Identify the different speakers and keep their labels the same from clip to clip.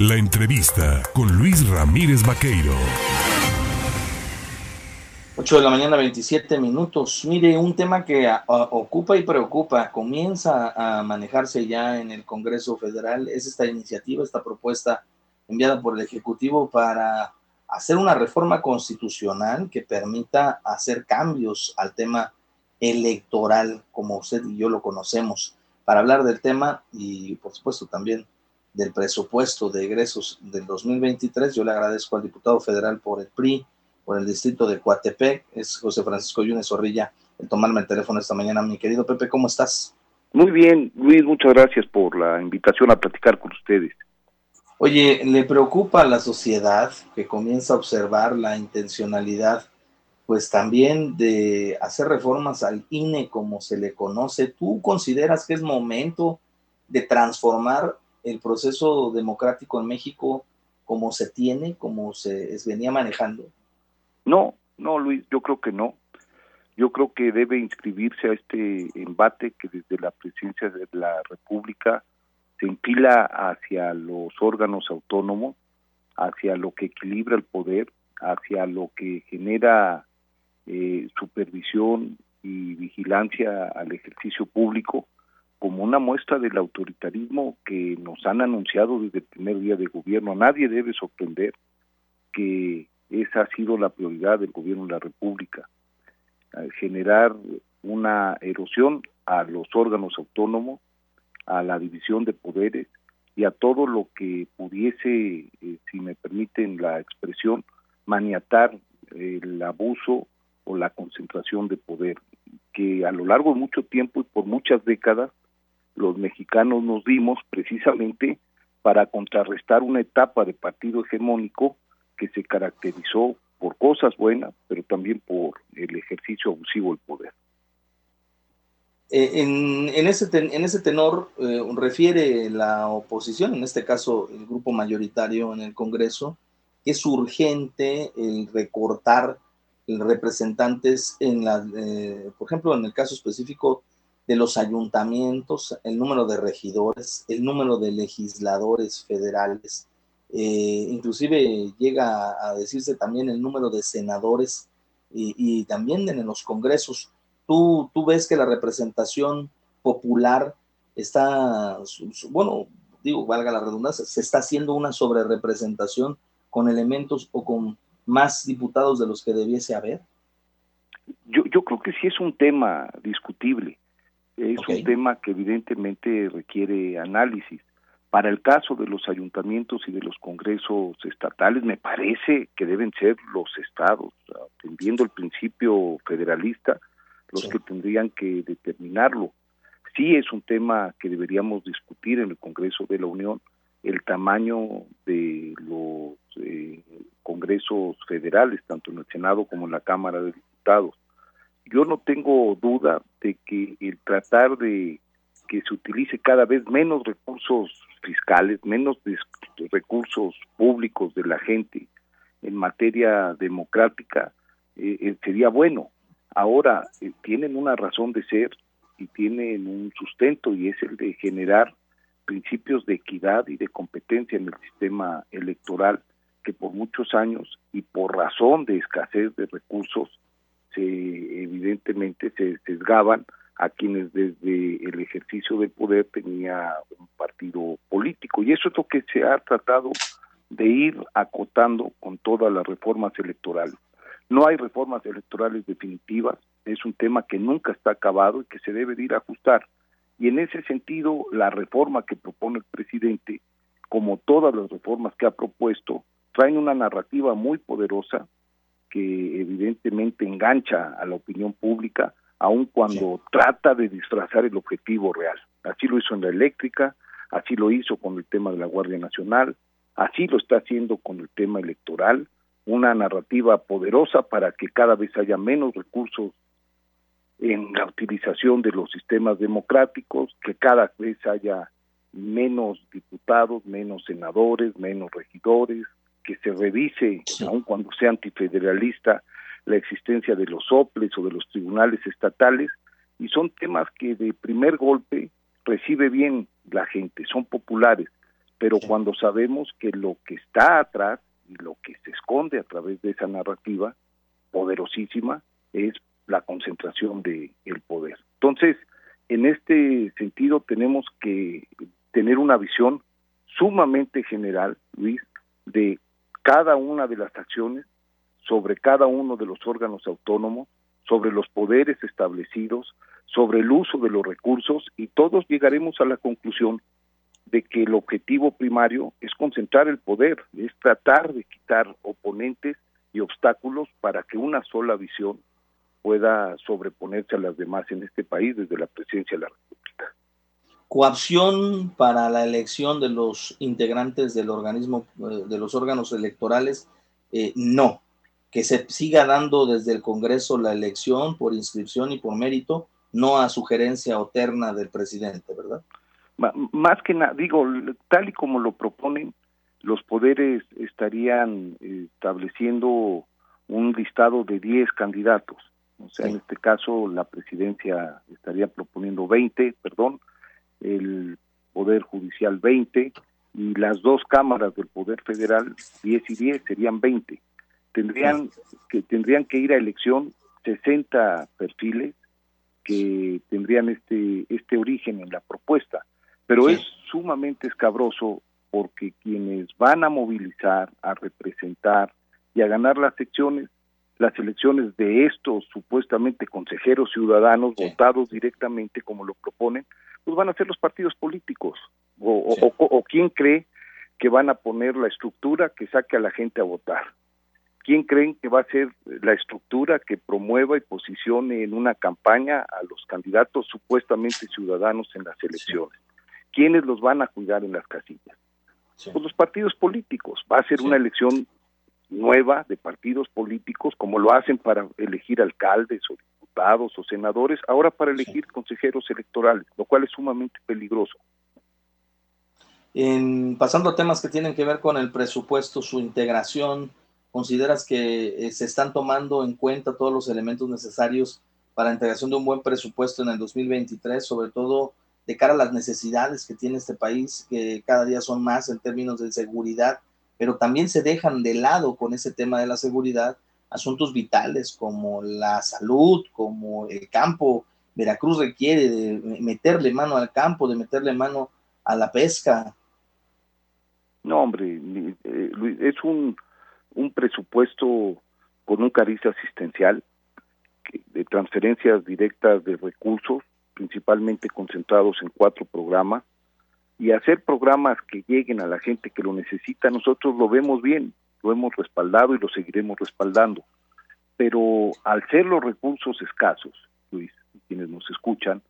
Speaker 1: La entrevista con Luis Ramírez Vaqueiro.
Speaker 2: 8 de la mañana, 27 minutos. Mire, un tema que ocupa y preocupa, comienza a manejarse ya en el Congreso Federal, es esta iniciativa, esta propuesta enviada por el Ejecutivo para hacer una reforma constitucional que permita hacer cambios al tema electoral, como usted y yo lo conocemos. Para hablar del tema y, por supuesto, también del presupuesto de egresos del 2023, yo le agradezco al diputado federal por el PRI, por el distrito de Coatepec, es José Francisco Yunes Zorrilla, el tomarme el teléfono esta mañana. Mi querido Pepe, ¿cómo estás?
Speaker 3: Muy bien, Luis, muchas gracias por la invitación a platicar con ustedes.
Speaker 2: Oye, ¿le preocupa a la sociedad que comienza a observar la intencionalidad, pues también de hacer reformas al INE como se le conoce? ¿Tú consideras que es momento de transformar el proceso democrático en México como se tiene, como se venía manejando?
Speaker 3: No, no, Luis, yo creo que no. Yo creo que debe inscribirse a este embate que desde la presidencia de la República se empila hacia los órganos autónomos, hacia lo que equilibra el poder, hacia lo que genera eh, supervisión y vigilancia al ejercicio público, como una muestra del autoritarismo que nos han anunciado desde el primer día de gobierno. Nadie debe sorprender que esa ha sido la prioridad del gobierno de la República, eh, generar una erosión a los órganos autónomos, a la división de poderes y a todo lo que pudiese, eh, si me permiten la expresión, maniatar el abuso o la concentración de poder, que a lo largo de mucho tiempo y por muchas décadas los mexicanos nos dimos precisamente para contrarrestar una etapa de partido hegemónico que se caracterizó por cosas buenas, pero también por el ejercicio abusivo del poder.
Speaker 2: Eh, en, en, ese en ese tenor eh, refiere la oposición, en este caso el grupo mayoritario en el Congreso, que es urgente el recortar representantes en la, eh, por ejemplo, en el caso específico de los ayuntamientos, el número de regidores, el número de legisladores federales, inclusive llega a decirse también el número de senadores y, y también en los congresos ¿Tú, tú ves que la representación popular está, bueno, digo, valga la redundancia, se está haciendo una sobrerepresentación con elementos o con más diputados de los que debiese haber?
Speaker 3: Yo, yo creo que sí es un tema discutible, es un tema que evidentemente requiere análisis. Para el caso de los ayuntamientos y de los congresos estatales, me parece que deben ser los estados, atendiendo el principio federalista, los que tendrían que determinarlo. Sí es un tema que deberíamos discutir en el Congreso de la Unión, el tamaño de los eh, congresos federales, tanto en el Senado como en la Cámara de Diputados. Yo no tengo duda de que el tratar de que se utilice cada vez menos recursos fiscales, menos recursos públicos de la gente en materia democrática, eh, eh, sería bueno. Ahora eh, tienen una razón de ser y tienen un sustento y es el de generar principios de equidad y de competencia en el sistema electoral que por muchos años y por razón de escasez de recursos se evidentemente se sesgaban a quienes desde el ejercicio del poder tenía un partido político y eso es lo que se ha tratado de ir acotando con todas las reformas electorales. No hay reformas electorales definitivas, es un tema que nunca está acabado y que se debe de ir a ajustar. Y en ese sentido, la reforma que propone el presidente, como todas las reformas que ha propuesto, traen una narrativa muy poderosa que evidentemente engancha a la opinión pública, aun cuando trata de disfrazar el objetivo real. Así lo hizo en la eléctrica, así lo hizo con el tema de la Guardia Nacional, así lo está haciendo con el tema electoral, una narrativa poderosa para que cada vez haya menos recursos en la utilización de los sistemas democráticos, que cada vez haya menos diputados, menos senadores, menos regidores, que se revise, aun cuando sea antifederalista, la existencia de los OPLES o de los tribunales estatales, y son temas que de primer golpe recibe bien la gente, son populares, pero cuando sabemos que lo que está atrás y lo que se esconde a través de esa narrativa poderosísima es la concentración de el poder. Entonces, en este sentido tenemos que tener una visión sumamente general, Luis, de cada una de las acciones sobre cada uno de los órganos autónomos, sobre los poderes establecidos, sobre el uso de los recursos y todos llegaremos a la conclusión de que el objetivo primario es concentrar el poder, es tratar de quitar oponentes y obstáculos para que una sola visión pueda sobreponerse a las demás en este país desde la presidencia de la República.
Speaker 2: Coacción para la elección de los integrantes del organismo, eh, de los órganos electorales, eh, no. Que se siga dando desde el Congreso la elección por inscripción y por mérito, no a sugerencia o terna del presidente, ¿verdad?
Speaker 3: Más que nada, digo, tal y como lo proponen, los poderes estarían eh, estableciendo un listado de 10 candidatos. O sea, en este caso la presidencia estaría proponiendo 20, perdón, el Poder Judicial 20 y las dos cámaras del Poder Federal 10 y 10 serían 20. Tendrían que tendrían que ir a elección 60 perfiles que tendrían este este origen en la propuesta, pero es sumamente escabroso porque quienes van a movilizar, a representar y a ganar las secciones las elecciones de estos supuestamente consejeros ciudadanos votados directamente como lo proponen, pues van a ser los partidos políticos o, o, quién cree que van a poner la estructura que saque a la gente a votar. ¿Quién creen que va a ser la estructura que promueva y posicione en una campaña a los candidatos supuestamente ciudadanos en las elecciones? ¿Quiénes los van a cuidar en las casillas? Pues los partidos políticos. Va a ser una elección nueva de partidos políticos, como lo hacen para elegir alcaldes o diputados o senadores, ahora para elegir consejeros electorales, lo cual es sumamente peligroso.
Speaker 2: En, pasando a temas que tienen que ver con el presupuesto, su integración, ¿consideras que eh, se están tomando en cuenta todos los elementos necesarios para la integración de un buen presupuesto en el 2023, sobre todo de cara a las necesidades que tiene este país, que cada día son más en términos de seguridad pero también se dejan de lado con ese tema de la seguridad asuntos vitales como la salud, como el campo. Veracruz requiere de meterle mano al campo, de meterle mano a la pesca.
Speaker 3: No, hombre, eh, es un, un presupuesto con un cariz asistencial, de transferencias directas de recursos, principalmente concentrados en cuatro programas, y hacer programas que lleguen a la gente que lo necesita, nosotros lo vemos bien, lo hemos respaldado y lo seguiremos respaldando. Pero al ser los recursos escasos, Luis, quienes nos escuchan,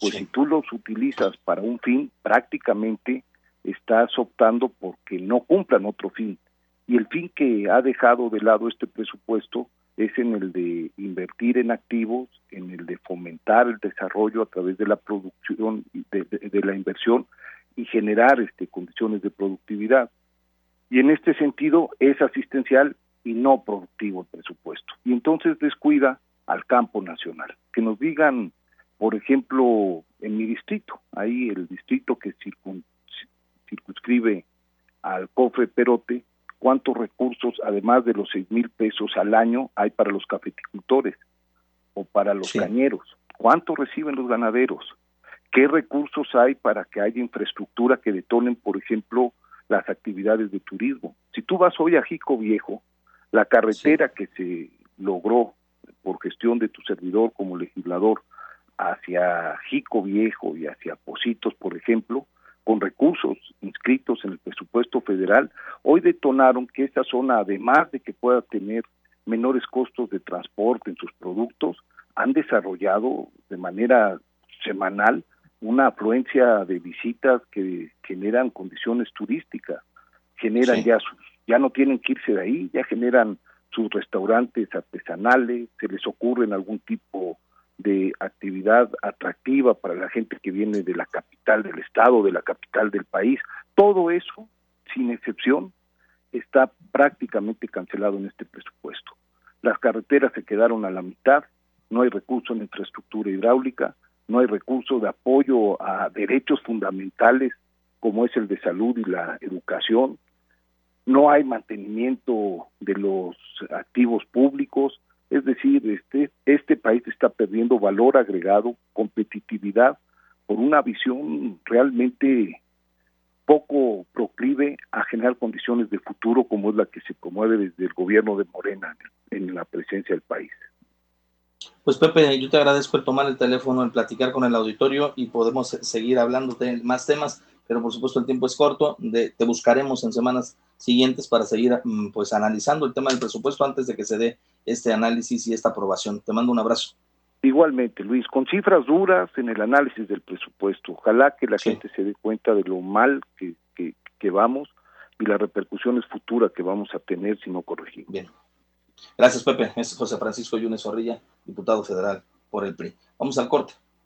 Speaker 3: pues si tú los utilizas para un fin, prácticamente estás optando porque no cumplan otro fin. Y el fin que ha dejado de lado este presupuesto es en el de invertir en activos, en el de fomentar el desarrollo a través de la producción, de, de la inversión y generar este, condiciones de productividad. Y en este sentido es asistencial y no productivo el presupuesto. Y entonces descuida al campo nacional. Que nos digan, por ejemplo, en mi distrito, ahí el distrito que circunscribe al cofre Perote, cuántos recursos, además de los seis mil pesos al año, hay para los cafeticultores o para los cañeros. ¿Cuánto reciben los ganaderos? ¿Qué recursos hay para que haya infraestructura que detonen, por ejemplo, las actividades de turismo? Si tú vas hoy a Jico Viejo, la carretera que se logró por gestión de tu servidor como legislador hacia Jico Viejo y hacia Positos, por ejemplo, con recursos inscritos en el presupuesto federal, hoy detonaron que esta zona, además de que pueda tener menores costos de transporte en sus productos, han desarrollado de manera semanal una afluencia de visitas que generan condiciones turísticas, generan ya sus, ya no tienen que irse de ahí, ya generan sus restaurantes artesanales, se les ocurre algún tipo de actividad atractiva para la gente que viene de la capital del estado, de la capital del país. Todo eso, sin excepción, está prácticamente cancelado en este presupuesto. Las carreteras se quedaron a la mitad, no hay recursos en infraestructura hidráulica, no hay recursos de apoyo a derechos fundamentales como es el de salud y la educación, no hay mantenimiento de los activos públicos, es decir, este, este país está perdiendo valor agregado, competitividad, por una visión realmente poco proclive a generar condiciones de futuro como es la que se promueve desde el gobierno de Morena en la presencia del país.
Speaker 2: Pues Pepe, yo te agradezco el tomar el teléfono, el platicar con el auditorio y podemos seguir hablando de más temas, pero por supuesto el tiempo es corto. De, te buscaremos en semanas siguientes para seguir mm, pues analizando el tema del presupuesto antes de que se dé este análisis y esta aprobación. Te mando un abrazo.
Speaker 3: Igualmente, Luis, con cifras duras en el análisis del presupuesto. Ojalá que la gente se dé cuenta de lo mal que, que, que vamos y las repercusiones futuras que vamos a tener si no corregimos.
Speaker 2: Bien. Gracias, Pepe. Es José Francisco Yunes Zorrilla, diputado federal por el PRI. Vamos al corte.